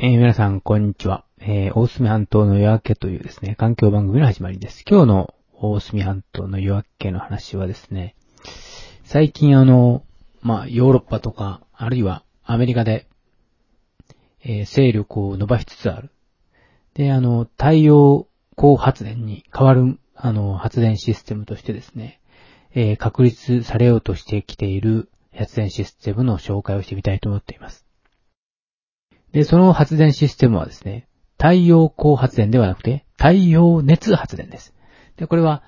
えー皆さん、こんにちは。えー大隅半島の夜明けというですね、環境番組の始まりです。今日の大隅半島の夜明けの話はですね、最近あの、まあ、ヨーロッパとか、あるいはアメリカで、えー勢力を伸ばしつつある。で、あの、太陽光発電に変わる、あの、発電システムとしてですね、え確立されようとしてきている発電システムの紹介をしてみたいと思っています。で、その発電システムはですね、太陽光発電ではなくて、太陽熱発電です。で、これは、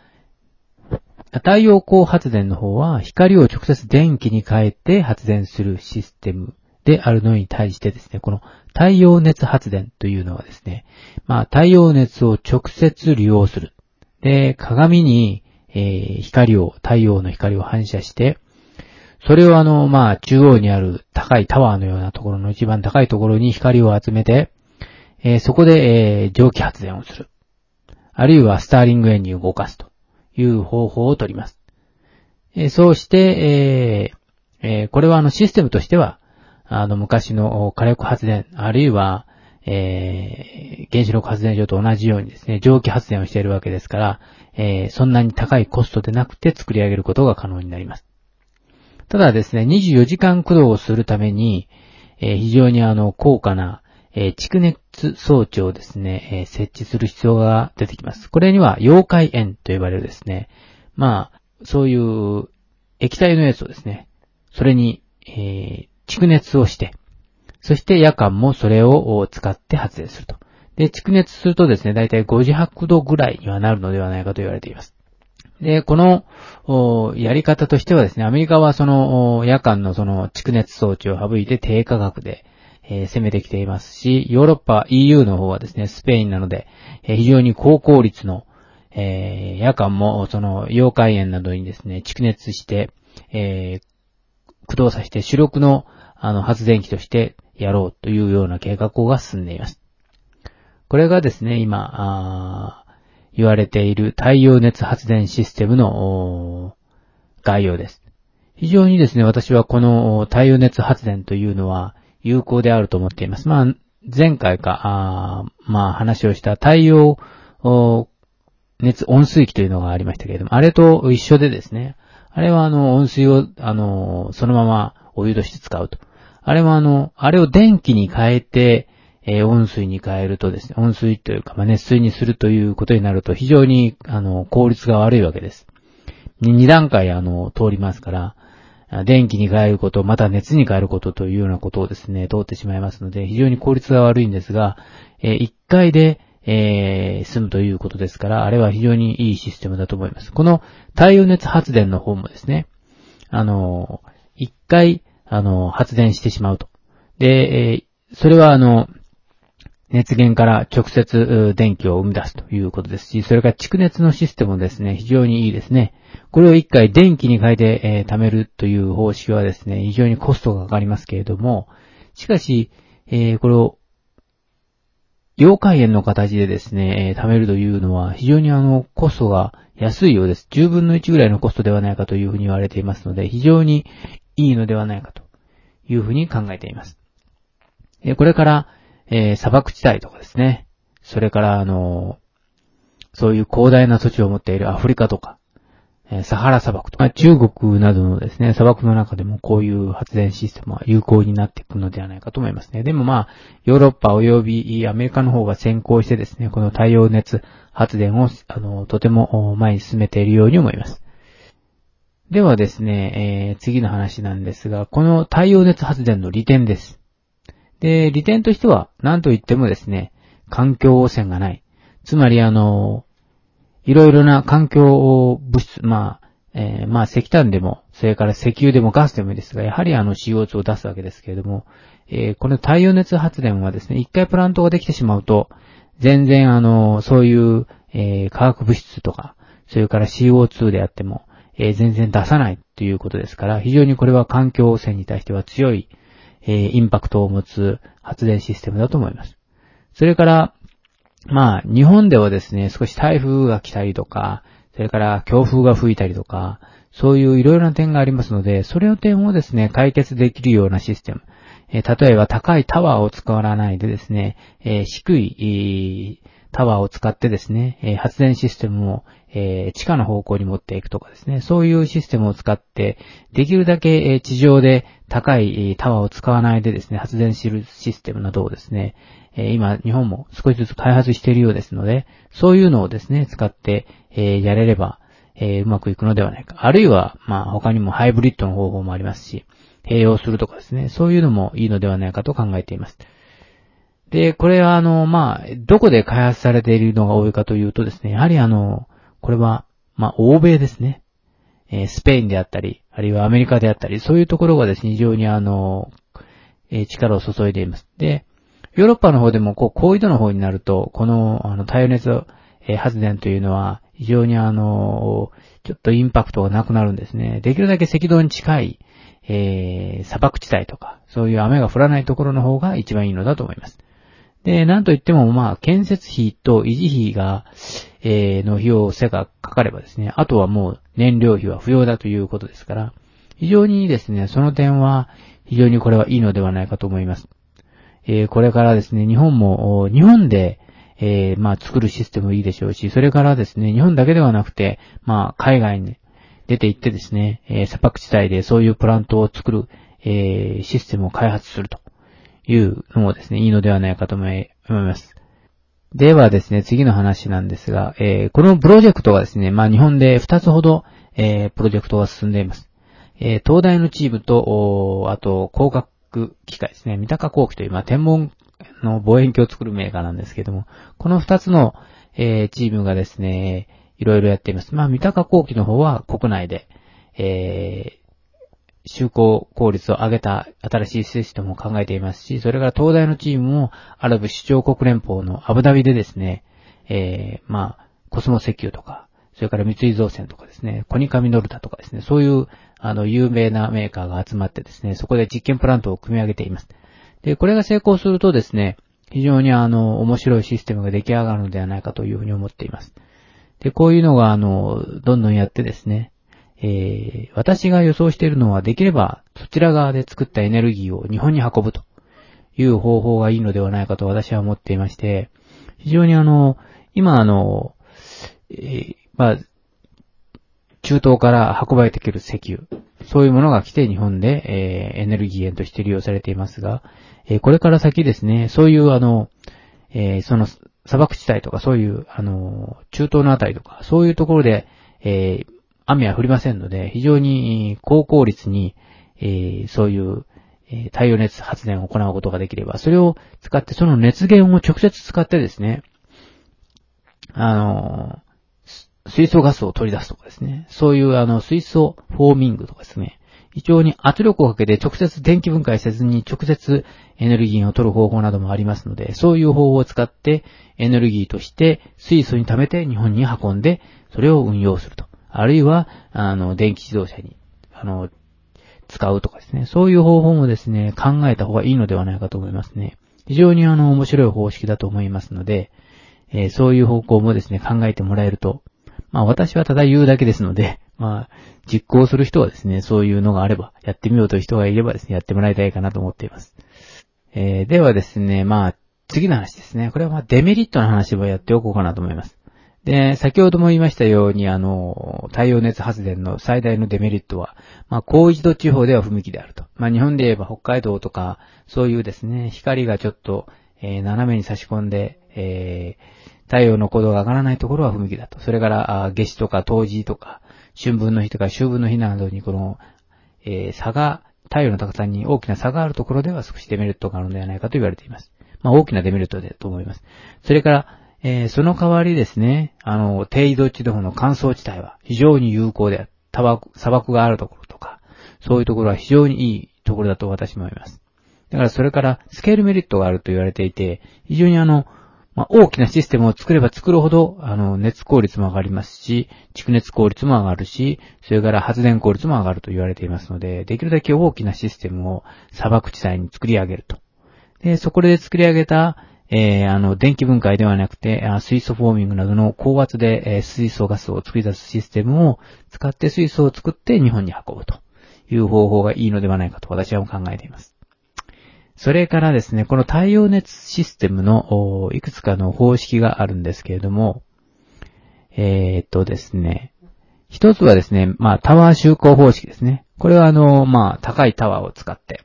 太陽光発電の方は、光を直接電気に変えて発電するシステムであるのに対してですね、この太陽熱発電というのはですね、まあ、太陽熱を直接利用する。で、鏡に、えー光を、太陽の光を反射して、それをあの、まあ、中央にある高いタワーのようなところの一番高いところに光を集めて、えーそこで、えー蒸気発電をする。あるいはスターリングエンジンを動かすという方法をとります。えーそうして、ええーこれはあのシステムとしては、あの昔の火力発電、あるいは、えー原子力発電所と同じようにですね、蒸気発電をしているわけですから、えーそんなに高いコストでなくて作り上げることが可能になります。ただですね、24時間駆動をするために、えー非常にあの、高価な、えー蓄熱装置をですね、えー設置する必要が出てきます。これには、溶解塩と呼ばれるですね、まあ、そういう液体のやつをですね、それに、え蓄熱をして、そして夜間もそれを使って発電すると。で、蓄熱するとですね、だいたい500度ぐらいにはなるのではないかと言われています。で、この、やり方としてはですね、アメリカはその、夜間のその蓄熱装置を省いて低価格で、えー攻めてきていますし、ヨーロッパ EU の方はですね、スペインなので、えー非常に高効率の、えー夜間もその溶解塩などにですね、蓄熱して、えー駆動させて主力のあの発電機としてやろうというような計画が進んでいます。これがですね、今、あー言われている太陽熱発電システムの概要です。非常にですね、私はこの太陽熱発電というのは有効であると思っています。まあ、前回か、まあ話をした太陽熱温水器というのがありましたけれども、あれと一緒でですね、あれはあの温水を、あの、そのままお湯として使うと。あれはあの、あれを電気に変えて、えー温水に変えるとですね、温水というか、まあ、熱水にするということになると非常に、あの、効率が悪いわけです。に二段階、あの、通りますから、電気に変えること、また熱に変えることというようなことをですね、通ってしまいますので、非常に効率が悪いんですが、えー一回で、えー済むということですから、あれは非常にいいシステムだと思います。この太陽熱発電の方もですね、あの、一回、あの、発電してしまうと。で、えそれはあの、熱源から直接電気を生み出すということですし、それから蓄熱のシステムもですね、非常にいいですね。これを一回電気に変えて、えー貯めるという方式はですね、非常にコストがかかりますけれども、しかし、えーこれを、溶解塩の形でですね、えー貯めるというのは非常にあの、コストが安いようです。10分の1ぐらいのコストではないかというふうに言われていますので、非常にいいのではないかというふうに考えています。えーこれから、えー砂漠地帯とかですね。それから、あのそういう広大な土地を持っているアフリカとか、えーサハラ砂漠とか、中国などのですね、砂漠の中でもこういう発電システムは有効になっていくのではないかと思いますね。でもまあ、ヨーロッパ及びアメリカの方が先行してですね、この太陽熱発電を、あの、とても前に進めているように思います。ではですね、えー次の話なんですが、この太陽熱発電の利点です。で、利点としては、何と言ってもですね、環境汚染がない。つまり、あの、いろいろな環境物質、まあ、えーまあ石炭でも、それから石油でもガスでもいいですが、やはりあの CO2 を出すわけですけれども、えーこの太陽熱発電はですね、一回プラントができてしまうと、全然あの、そういう、えー化学物質とか、それから CO2 であっても、え全然出さないということですから、非常にこれは環境汚染に対しては強い、えーインパクトを持つ発電システムだと思います。それから、まあ、日本ではですね、少し台風が来たりとか、それから強風が吹いたりとか、そういういろいろな点がありますので、それの点をですね、解決できるようなシステム。えー、例えば高いタワーを使わないでですね、えー、低い、タワーを使ってですね、え発電システムを、え地下の方向に持っていくとかですね、そういうシステムを使って、できるだけ、え地上で高いタワーを使わないでですね、発電するシステムなどをですね、え今、日本も少しずつ開発しているようですので、そういうのをですね、使って、えやれれば、えうまくいくのではないか。あるいは、まあ、他にもハイブリッドの方法もありますし、併用するとかですね、そういうのもいいのではないかと考えています。で、これはあの、まあ、どこで開発されているのが多いかというとですね、やはりあの、これは、まあ、欧米ですね。えー、スペインであったり、あるいはアメリカであったり、そういうところがですね、非常にあの、えー、力を注いでいます。で、ヨーロッパの方でも、こう、高緯度の方になると、この、あの、太陽熱、えー、発電というのは、非常にあの、ちょっとインパクトがなくなるんですね。できるだけ赤道に近い、えー、砂漠地帯とか、そういう雨が降らないところの方が一番いいのだと思います。で、なんといっても、まあ、建設費と維持費が、えー、の費用せがかかればですね、あとはもう燃料費は不要だということですから、非常にですね、その点は、非常にこれはいいのではないかと思います。えー、これからですね、日本も、日本で、えー、まあ、作るシステムいいでしょうし、それからですね、日本だけではなくて、まあ、海外に出て行ってですね、えー、砂漠地帯でそういうプラントを作る、えー、システムを開発すると。いうのもですね、いいのではないかと思います。ではですね、次の話なんですが、えー、このプロジェクトはですね、まあ日本で2つほど、えー、プロジェクトが進んでいます。えー、東大のチームと、あと、工学機械ですね、三鷹工機という、まあ天文の望遠鏡を作るメーカーなんですけども、この2つの、えー、チームがですね、いろいろやっています。まあ三鷹工機の方は国内で、え就航効率を上げた新しいシステムを考えていますし、それから東大のチームもアラブ首長国連邦のアブダビでですね、えー、まあ、コスモ石油とか、それから三井造船とかですね、コニカミノルタとかですね、そういう、あの、有名なメーカーが集まってですね、そこで実験プラントを組み上げています。で、これが成功するとですね、非常にあの、面白いシステムが出来上がるのではないかというふうに思っています。で、こういうのがあの、どんどんやってですね、えー、私が予想しているのはできればそちら側で作ったエネルギーを日本に運ぶと。いう方法がいいのではないかと私は思っていまして、非常にあの、今あの、えー、まあ、中東から運ばれてくる石油、そういうものが来て日本で、えー、エネルギー源として利用されていますが、えー、これから先ですね、そういうあの、えー、その砂漠地帯とかそういう、あの、中東のあたりとか、そういうところで、えー、雨は降りませんので、非常に高効率に、えー、そういう、え、太陽熱発電を行うことができれば、それを使って、その熱源を直接使ってですね、あの、水素ガスを取り出すとかですね、そういうあの、水素フォーミングとかですね、非常に圧力をかけて直接電気分解せずに直接エネルギーを取る方法などもありますので、そういう方法を使ってエネルギーとして水素に溜めて日本に運んで、それを運用すると。あるいは、あの、電気自動車に、あの、使うとかですね。そういう方法もですね、考えた方がいいのではないかと思いますね。非常にあの、面白い方式だと思いますので、えー、そういう方向もですね、考えてもらえると、まあ私はただ言うだけですので、まあ、実行する人はですね、そういうのがあれば、やってみようという人がいればですね、やってもらいたいかなと思っています。えー、ではですね、まあ、次の話ですね。これはまあデメリットの話をやっておこうかなと思います。で、先ほども言いましたように、あの、太陽熱発電の最大のデメリットは、まあ、高一度地方では不向きであると。まあ、日本で言えば北海道とか、そういうですね、光がちょっと、えー、斜めに差し込んで、えー、太陽の高度が上がらないところは不向きだと。それから、あ夏至とか冬至とか、春分の日とか秋分の日などにこの、えー、差が、太陽の高さに大きな差があるところでは少しデメリットがあるのではないかと言われています。まあ、大きなデメリットだと思います。それから、えー、その代わりですね、あの、低緯度地方の乾燥地帯は非常に有効である。砂漠があるところとか、そういうところは非常にいいところだと私も思います。だからそれからスケールメリットがあると言われていて、非常にあの、まあ、大きなシステムを作れば作るほど、あの、熱効率も上がりますし、蓄熱効率も上がるし、それから発電効率も上がると言われていますので、できるだけ大きなシステムを砂漠地帯に作り上げると。で、そこで作り上げた、えー、あの、電気分解ではなくて、水素フォーミングなどの高圧で、え、水素ガスを作り出すシステムを使って水素を作って日本に運ぶという方法がいいのではないかと私は考えています。それからですね、この太陽熱システムのいくつかの方式があるんですけれども、えー、っとですね、一つはですね、まあタワー就航方式ですね。これはあの、まあ高いタワーを使って、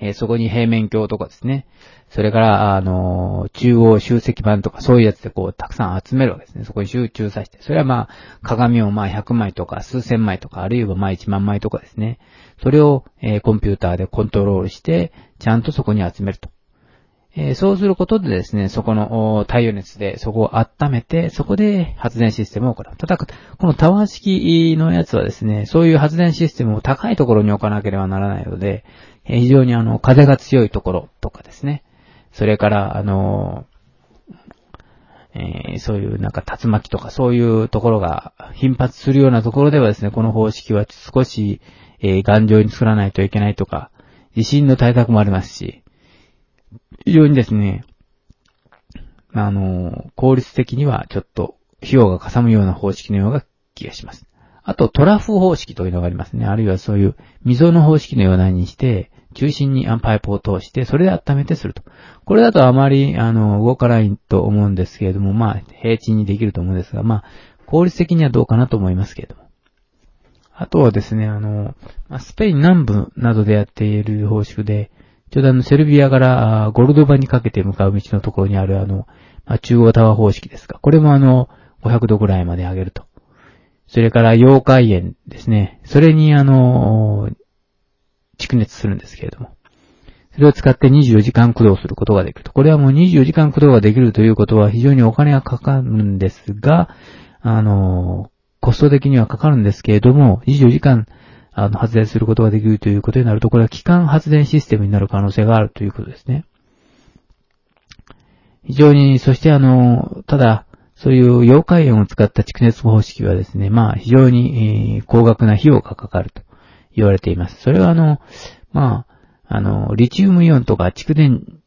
えー、そこに平面鏡とかですね、それから、あの、中央集積板とかそういうやつでこう、たくさん集めるわけですね。そこに集中させて。それはまあ、鏡をまあ100枚とか数千枚とか、あるいはまあ1万枚とかですね。それを、えー、コンピューターでコントロールして、ちゃんとそこに集めると。えー、そうすることでですね、そこの太陽熱でそこを温めて、そこで発電システムを行う。ただ、このタワー式のやつはですね、そういう発電システムを高いところに置かなければならないので、えー、非常にあの、風が強いところとかですね、それから、あの、えー、そういうなんか竜巻とかそういうところが頻発するようなところではですね、この方式は少し、えー、頑丈に作らないといけないとか、地震の対策もありますし、非常にですね、あの、効率的にはちょっと費用がかさむような方式のような気がします。あと、トラフ方式というのがありますね。あるいはそういう溝の方式のようなにして、中心にパイプを通して、それで温めてすると。これだとあまり、あの、動かないと思うんですけれども、まあ、平地にできると思うんですが、まあ、効率的にはどうかなと思いますけれども。あとはですね、あの、スペイン南部などでやっている方式で、ちょうどあの、セルビアからゴルドバにかけて向かう道のところにあるあの、まあ、中央タワー方式ですが、これもあの、500度ぐらいまで上げると。それから、溶解炎ですね。それにあの、蓄熱するんですけれども。それを使って24時間駆動することができると。これはもう24時間駆動ができるということは非常にお金がかかるんですが、あの、コスト的にはかかるんですけれども、24時間あの発電することができるということになると、これは機関発電システムになる可能性があるということですね。非常に、そしてあの、ただ、そういう溶解塩を使った蓄熱方式はですね、まあ非常に、えー、高額な費用がかかると。言われています。それはあの、まあ、あの、リチウムイオンとか蓄電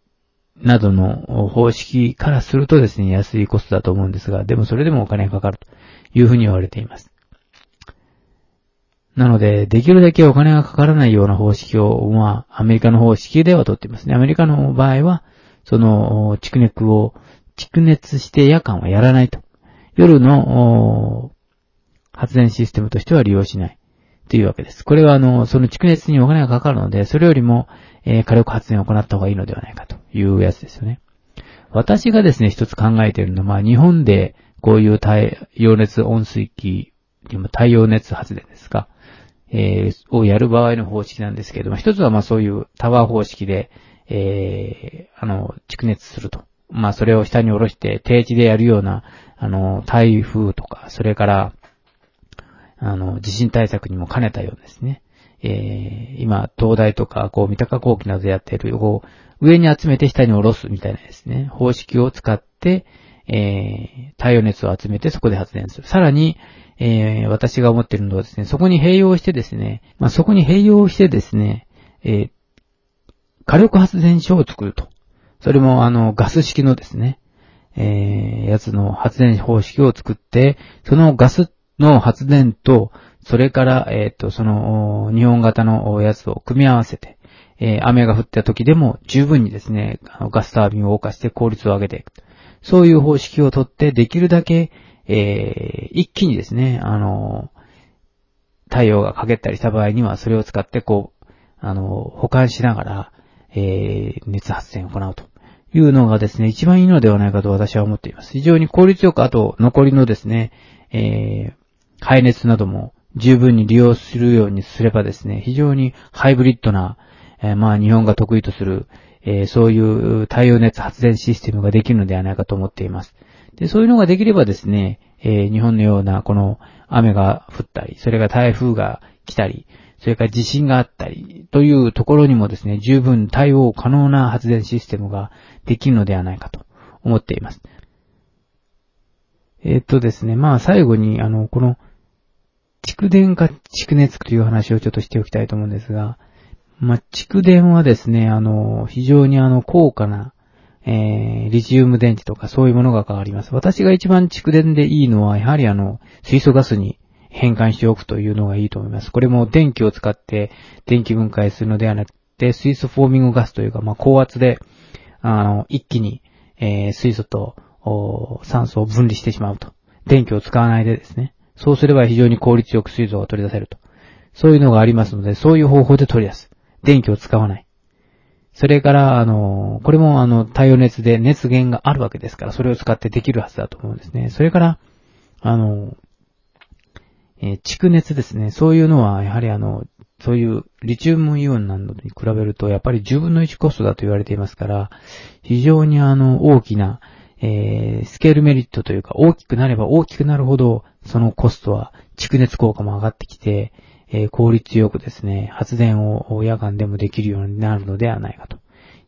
などの方式からするとですね、安いコストだと思うんですが、でもそれでもお金がかかるというふうに言われています。なので、できるだけお金がかからないような方式を、まあ、アメリカの方式では取っていますね。アメリカの場合は、その、蓄熱を、蓄熱して夜間はやらないと。夜の、発電システムとしては利用しない。というわけです。これはあの、その蓄熱にお金がかかるので、それよりも、えー、火力発電を行った方がいいのではないかというやつですよね。私がですね、一つ考えているのは、日本でこういう太陽熱温水器、太陽熱発電ですか、えー、をやる場合の方式なんですけれども、一つはまあそういうタワー方式で、えー、あの、蓄熱すると。まあそれを下に下ろして低地でやるような、あの、台風とか、それから、あの、地震対策にも兼ねたようですね。えー、今、東大とか、こう、三鷹工機などでやっている、こう、上に集めて下に下ろすみたいなですね、方式を使って、えー、太陽熱を集めてそこで発電する。さらに、えー、私が思っているのはですね、そこに併用してですね、まあ、そこに併用してですね、えー、火力発電所を作ると。それも、あの、ガス式のですね、えー、やつの発電方式を作って、そのガスの発電と、それから、えっ、ー、と、その、日本型のやつを組み合わせて、えー、雨が降った時でも十分にですね、ガスタービンを動かして効率を上げていく。そういう方式をとって、できるだけ、えー、一気にですね、あの、太陽が陰ったりした場合には、それを使って、こう、あの、保管しながら、えー、熱発電を行うというのがですね、一番いいのではないかと私は思っています。非常に効率よく、あと、残りのですね、えー、排熱なども十分に利用するようにすればですね、非常にハイブリッドな、えー、まあ日本が得意とする、えー、そういう太陽熱発電システムができるのではないかと思っています。で、そういうのができればですね、えー、日本のようなこの雨が降ったり、それが台風が来たり、それから地震があったり、というところにもですね、十分対応可能な発電システムができるのではないかと思っています。えっとですね、まあ最後に、あの、この、蓄電か蓄熱という話をちょっとしておきたいと思うんですが、まあ、蓄電はですね、あの、非常にあの、高価な、えー、リチウム電池とかそういうものが変わります。私が一番蓄電でいいのは、やはりあの、水素ガスに変換しておくというのがいいと思います。これも電気を使って電気分解するのではなって水素フォーミングガスというか、まあ、高圧で、あの、一気に、えー、水素と酸素を分離してしまうと。電気を使わないでですね。そうすれば非常に効率よく水素が取り出せると。そういうのがありますので、そういう方法で取り出す。電気を使わない。それから、あの、これもあの、太陽熱で熱源があるわけですから、それを使ってできるはずだと思うんですね。それから、あの、えー、蓄熱ですね。そういうのは、やはりあの、そういうリチウムイオンなどに比べると、やっぱり10分の1コストだと言われていますから、非常にあの、大きな、えー、スケールメリットというか、大きくなれば大きくなるほど、そのコストは、蓄熱効果も上がってきて、えー、効率よくですね、発電を夜間でもできるようになるのではないかと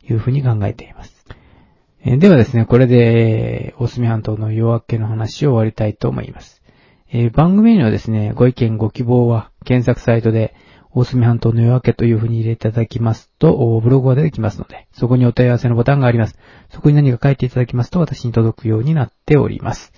いうふうに考えています。えー、ではですね、これで、大隅半島の夜明けの話を終わりたいと思います。えー、番組にはですね、ご意見ご希望は検索サイトで、大隅半島の夜明けという風に入れていただきますと、ブログが出てきますので、そこにお問い合わせのボタンがあります。そこに何か書いていただきますと、私に届くようになっております。